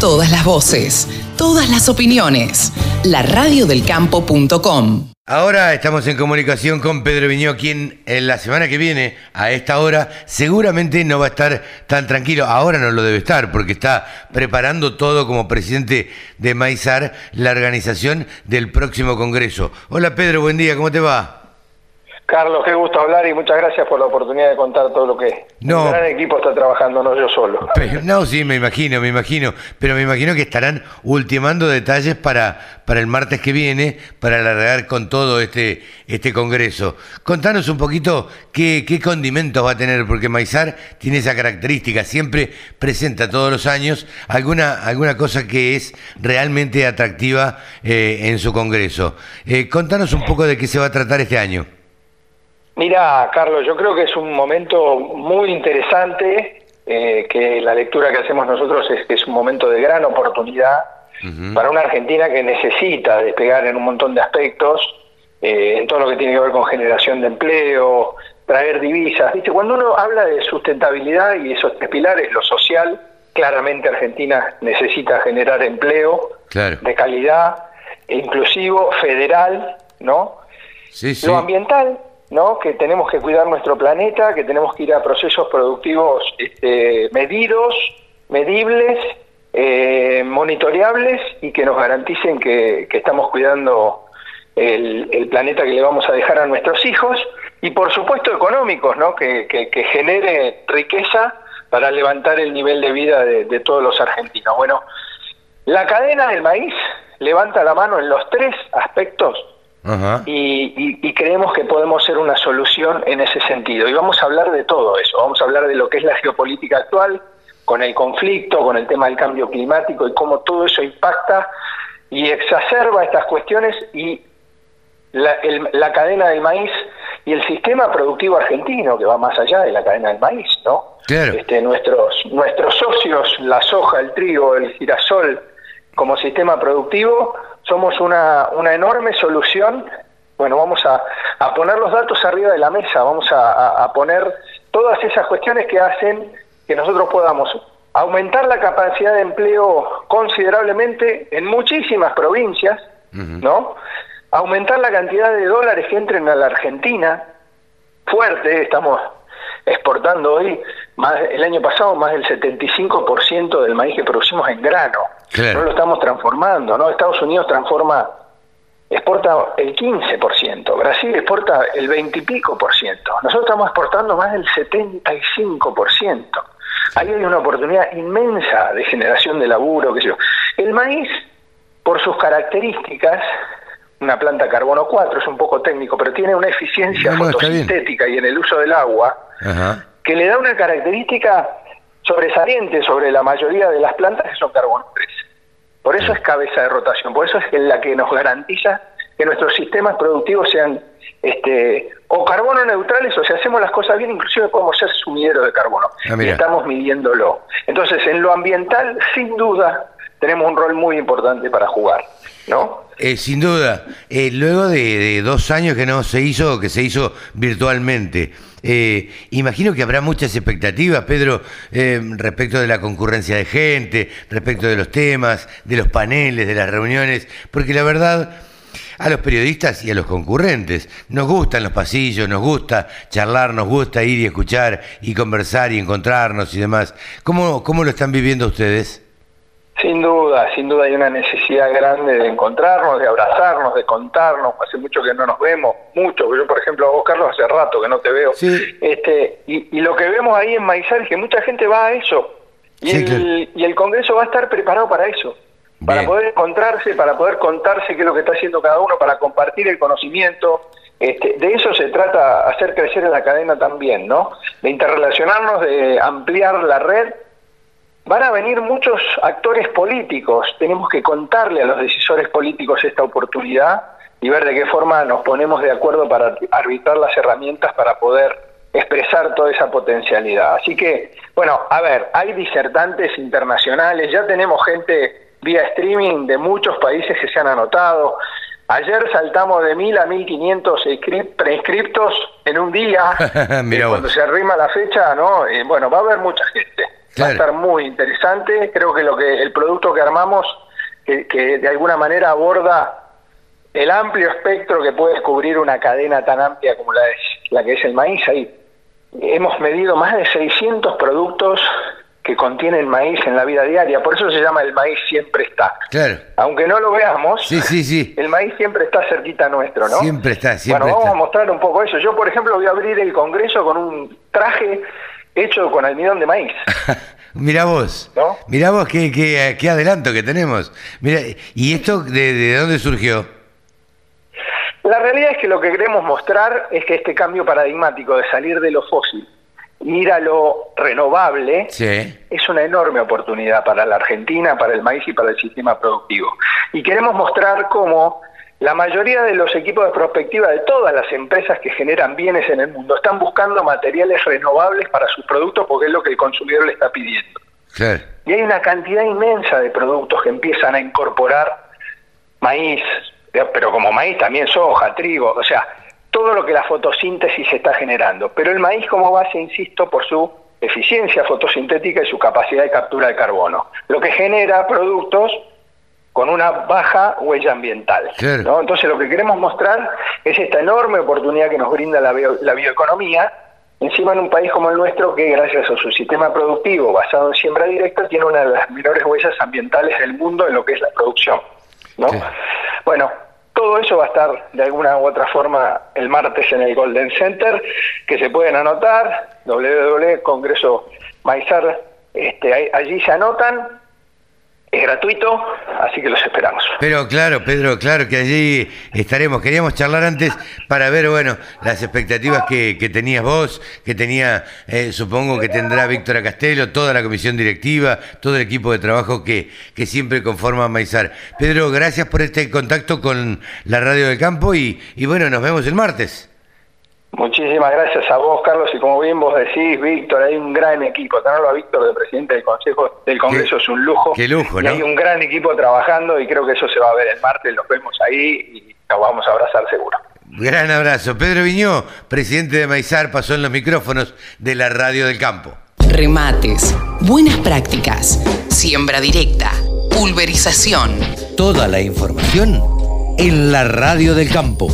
Todas las voces, todas las opiniones. La radiodelcampo.com. Ahora estamos en comunicación con Pedro Viñó, quien en la semana que viene, a esta hora, seguramente no va a estar tan tranquilo. Ahora no lo debe estar, porque está preparando todo como presidente de Maizar, la organización del próximo Congreso. Hola Pedro, buen día, ¿cómo te va? Carlos, qué gusto hablar y muchas gracias por la oportunidad de contar todo lo que No. un gran equipo está trabajando, no yo solo. Pero- no, sí, me imagino, me imagino. Pero me imagino que estarán ultimando detalles para, para el martes que viene, para alargar con todo este, este congreso. Contanos un poquito qué, qué condimentos va a tener, porque Maizar tiene esa característica, siempre presenta todos los años alguna, alguna cosa que es realmente atractiva eh, en su congreso. Eh, contanos un poco de qué se va a tratar este año. Mira, Carlos, yo creo que es un momento muy interesante, eh, que la lectura que hacemos nosotros es que es un momento de gran oportunidad para una Argentina que necesita despegar en un montón de aspectos, eh, en todo lo que tiene que ver con generación de empleo, traer divisas. ¿Viste? Cuando uno habla de sustentabilidad y esos tres pilares, lo social, claramente Argentina necesita generar empleo Claro. de calidad, inclusivo, federal, ¿no? Sí, sí. Lo ambiental, ¿no? Que tenemos que cuidar nuestro planeta, que tenemos que ir a procesos productivos este, medidos, medibles, eh, monitoreables y que nos garanticen que, estamos cuidando el, planeta que le vamos a dejar a nuestros hijos y por supuesto económicos, ¿no? Que, que- que genere riqueza para levantar el nivel de vida de todos los argentinos. Bueno, la cadena del maíz levanta la mano en los tres aspectos Ajá. y, y- y creemos que podemos ser una solución en ese sentido. Y vamos a hablar de todo eso, vamos a hablar de lo que es la geopolítica actual, con el conflicto, con el tema del cambio climático y cómo todo eso impacta y exacerba estas cuestiones y la, el- la cadena del maíz y el sistema productivo argentino, que va más allá de la cadena del maíz, ¿no? Claro. Este, nuestros, nuestros socios, la soja, el trigo, el girasol, como sistema productivo, somos una, una enorme solución. Bueno, vamos a, a poner los datos arriba de la mesa, vamos a, a- a poner todas esas cuestiones que hacen que nosotros podamos aumentar la capacidad de empleo considerablemente en muchísimas provincias, ¿no? Aumentar la cantidad de dólares que entren a la Argentina, fuerte, estamos exportando hoy, más, el año pasado más del 75% del maíz que producimos en grano. Claro. No lo estamos transformando, ¿no? Estados Unidos transforma, exporta el 15%, Brasil exporta el 20 y pico por ciento, nosotros estamos exportando más del 75%. Ahí hay una oportunidad inmensa de generación de laburo, qué sé yo. El maíz, por sus características, una planta carbono 4, es un poco técnico, pero tiene una eficiencia No, no, fotosintética y en el uso del agua, Ajá. que le da una característica sobresaliente sobre la mayoría de las plantas que son carbono 3. Por eso es cabeza de rotación, por eso es la que nos garantiza que nuestros sistemas productivos sean este, o carbono neutrales o si hacemos las cosas bien, inclusive podemos ser sumideros de carbono. Ah, y mira. estamos midiéndolo. Entonces, en lo ambiental, sin duda, tenemos un rol muy importante para jugar, ¿no? Eh, sin duda, Eh, luego de, dos años que no se hizo, que se hizo virtualmente, eh, imagino que habrá muchas expectativas, Pedro, eh, respecto de la concurrencia de gente, respecto de los temas, de los paneles, de las reuniones, porque la verdad, a los periodistas y a los concurrentes nos gustan los pasillos, nos gusta charlar, nos gusta ir y escuchar y conversar y encontrarnos y demás. ¿Cómo, cómo lo están viviendo ustedes? Sin duda, sin duda hay una necesidad grande de encontrarnos, de abrazarnos, de contarnos. Hace mucho que no nos vemos, mucho. Yo, por ejemplo, a vos, Carlos, hace rato que no te veo. Sí. Este, y, y lo que vemos ahí en Maizal es que mucha gente va a eso. Y, Sí, el, claro. y el Congreso va a estar preparado para eso. Para poder encontrarse, para poder contarse qué es lo que está haciendo cada uno, para compartir el conocimiento. Este, de eso se trata hacer crecer en la cadena también, ¿no? De interrelacionarnos, de ampliar la red Van a venir muchos actores políticos, tenemos que contarle a los decisores políticos esta oportunidad y ver de qué forma nos ponemos de acuerdo para arbitrar las herramientas para poder expresar toda esa potencialidad. Así que, bueno, a ver, hay disertantes internacionales, ya tenemos gente vía streaming de muchos países que se han anotado. Ayer saltamos de 1000 a 1500 inscri- preinscriptos en un día. Vos. Cuando se arrima la fecha, ¿no? Eh, bueno, va a haber mucha gente. Va a estar muy interesante. Creo que lo que el producto que armamos, que, que de alguna manera aborda el amplio espectro que puede cubrir una cadena tan amplia como la, es, la que es el maíz, ahí hemos medido más de 600 productos que contienen maíz en la vida diaria, por eso se llama el maíz siempre está. Claro. Aunque no lo veamos, sí, sí, sí. el maíz siempre está cerquita nuestro, ¿no? Siempre está, siempre Bueno, vamos a mostrar un poco eso. Yo, por ejemplo, voy a abrir el Congreso con un traje hecho con almidón de maíz. Mirá vos, ¿No? mirá vos qué, qué, qué adelanto que tenemos. Mira, ¿y esto de, de dónde surgió? La realidad es que lo que queremos mostrar es que este cambio paradigmático de salir de lo fósil ir a lo renovable Sí. es una enorme oportunidad para la Argentina, para el maíz y para el sistema productivo. Y queremos mostrar cómo la mayoría de los equipos de prospectiva de todas las empresas que generan bienes en el mundo están buscando materiales renovables para sus productos porque es lo que el consumidor le está pidiendo. Y hay una cantidad inmensa de productos que empiezan a incorporar maíz, pero como maíz también soja, trigo, o sea, todo lo que la fotosíntesis está generando. Pero el maíz como base, insisto, por su eficiencia fotosintética y su capacidad de captura de carbono, lo que genera productos con una baja huella ambiental. Claro. ¿no? Entonces lo que queremos mostrar es esta enorme oportunidad que nos brinda la, bio- la bioeconomía, encima en un país como el nuestro que gracias a su sistema productivo basado en siembra directa tiene una de las menores huellas ambientales del mundo en lo que es la producción. ¿no? Sí. Bueno, todo eso va a estar de alguna u otra forma el martes en el Golden Center, que se pueden anotar, www.congreso Maizar, este, allí se anotan, es gratuito, así que los esperamos. Pero claro, Pedro, claro que allí estaremos. Queríamos charlar antes para ver, bueno, las expectativas que, que tenías vos, que tenía, eh, supongo que tendrá Víctor Castelo, toda la comisión directiva, todo el equipo de trabajo que, que siempre conforma Maizar. Pedro, gracias por este contacto con la Radio del Campo y, y bueno, nos vemos el martes. Muchísimas gracias a vos, Carlos, y como bien vos decís, Víctor, hay un gran equipo. Tenerlo a Víctor de presidente del Consejo del Congreso Qué- es un lujo. qué lujo, Y ¿no? hay un gran equipo trabajando y creo que eso se va a ver el martes, los vemos ahí y nos vamos a abrazar seguro. Gran abrazo. Pedro Viñó, presidente de Maizar, pasó en los micrófonos de la Radio del Campo. Remates, buenas prácticas, siembra directa, pulverización. Toda la información en la radio del campo.